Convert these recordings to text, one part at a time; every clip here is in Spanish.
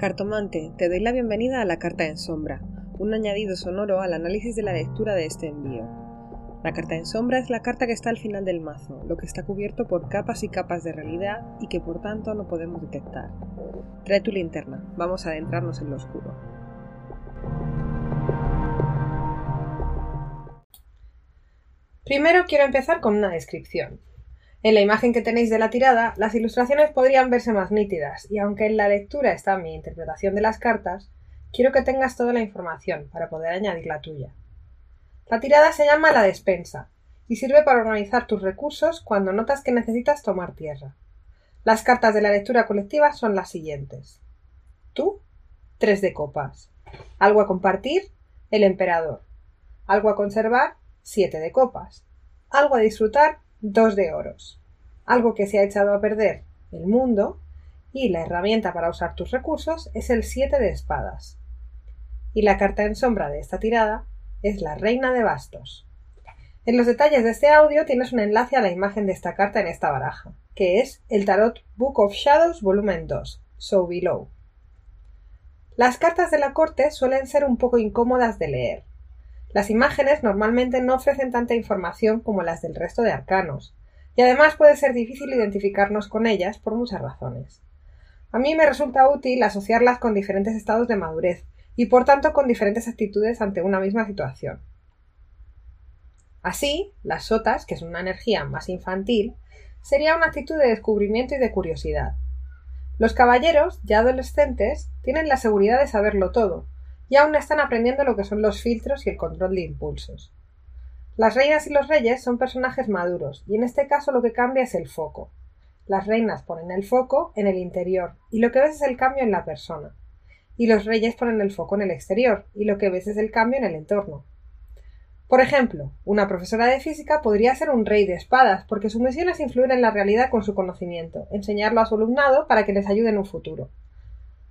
Cartomante, te doy la bienvenida a la carta en sombra, un añadido sonoro al análisis de la lectura de este envío. La carta en sombra es la carta que está al final del mazo, lo que está cubierto por capas y capas de realidad y que por tanto no podemos detectar. Trae tu linterna, vamos a adentrarnos en lo oscuro. Primero quiero empezar con una descripción. En la imagen que tenéis de la tirada, las ilustraciones podrían verse más nítidas, y aunque en la lectura está mi interpretación de las cartas, quiero que tengas toda la información para poder añadir la tuya. La tirada se llama la despensa, y sirve para organizar tus recursos cuando notas que necesitas tomar tierra. Las cartas de la lectura colectiva son las siguientes. Tú, tres de copas. Algo a compartir, el emperador. Algo a conservar, siete de copas. Algo a disfrutar, dos de oros. Algo que se ha echado a perder, el mundo, y la herramienta para usar tus recursos es el siete de espadas. Y la carta en sombra de esta tirada es la reina de bastos. En los detalles de este audio tienes un enlace a la imagen de esta carta en esta baraja, que es el Tarot Book of Shadows volumen 2, So Below. Las cartas de la corte suelen ser un poco incómodas de leer, las imágenes normalmente no ofrecen tanta información como las del resto de arcanos, y además puede ser difícil identificarnos con ellas por muchas razones. A mí me resulta útil asociarlas con diferentes estados de madurez y por tanto con diferentes actitudes ante una misma situación. Así, las sotas, que es una energía más infantil, sería una actitud de descubrimiento y de curiosidad. Los caballeros, ya adolescentes, tienen la seguridad de saberlo todo, y aún están aprendiendo lo que son los filtros y el control de impulsos. Las reinas y los reyes son personajes maduros, y en este caso lo que cambia es el foco. Las reinas ponen el foco en el interior, y lo que ves es el cambio en la persona. Y los reyes ponen el foco en el exterior, y lo que ves es el cambio en el entorno. Por ejemplo, una profesora de física podría ser un rey de espadas, porque su misión es influir en la realidad con su conocimiento, enseñarlo a su alumnado para que les ayude en un futuro.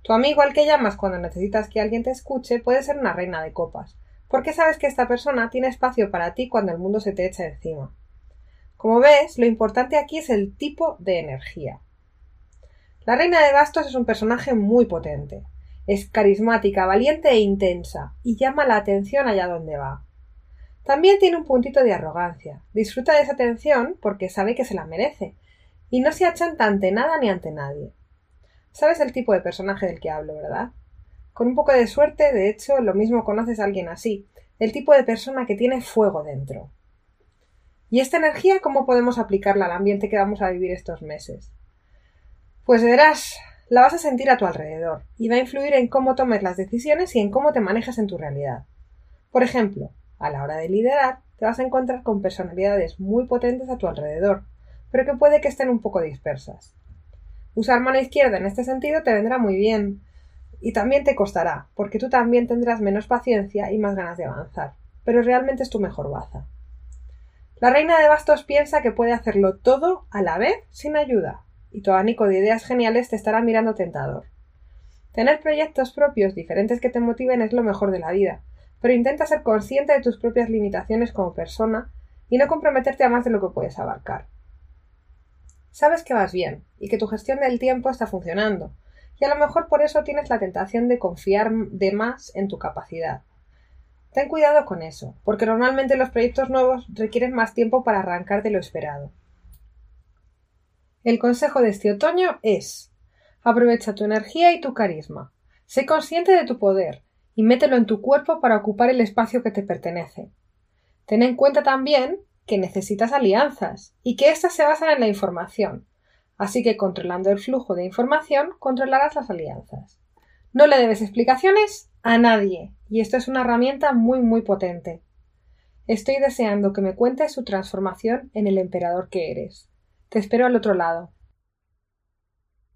Tu amigo al que llamas cuando necesitas que alguien te escuche puede ser una reina de copas, porque sabes que esta persona tiene espacio para ti cuando el mundo se te echa encima. Como ves, lo importante aquí es el tipo de energía. La reina de bastos es un personaje muy potente. Es carismática, valiente e intensa, y llama la atención allá donde va. También tiene un puntito de arrogancia. Disfruta de esa atención porque sabe que se la merece, y no se achanta ante nada ni ante nadie. Sabes el tipo de personaje del que hablo, ¿verdad? Con un poco de suerte, de hecho, lo mismo conoces a alguien así, el tipo de persona que tiene fuego dentro. ¿Y esta energía cómo podemos aplicarla al ambiente que vamos a vivir estos meses? Pues verás, la vas a sentir a tu alrededor y va a influir en cómo tomes las decisiones y en cómo te manejas en tu realidad. Por ejemplo, a la hora de liderar, te vas a encontrar con personalidades muy potentes a tu alrededor, pero que puede que estén un poco dispersas. Usar mano izquierda en este sentido te vendrá muy bien. Y también te costará, porque tú también tendrás menos paciencia y más ganas de avanzar. Pero realmente es tu mejor baza. La reina de bastos piensa que puede hacerlo todo a la vez sin ayuda, y tu abanico de ideas geniales te estará mirando tentador. Tener proyectos propios diferentes que te motiven es lo mejor de la vida, pero intenta ser consciente de tus propias limitaciones como persona y no comprometerte a más de lo que puedes abarcar. Sabes que vas bien y que tu gestión del tiempo está funcionando, y a lo mejor por eso tienes la tentación de confiar de más en tu capacidad. Ten cuidado con eso, porque normalmente los proyectos nuevos requieren más tiempo para arrancar de lo esperado. El consejo de este otoño es aprovecha tu energía y tu carisma. Sé consciente de tu poder y mételo en tu cuerpo para ocupar el espacio que te pertenece. Ten en cuenta también que necesitas alianzas y que éstas se basan en la información. Así que controlando el flujo de información controlarás las alianzas. No le debes explicaciones a nadie y esto es una herramienta muy muy potente. Estoy deseando que me cuentes su transformación en el emperador que eres. Te espero al otro lado.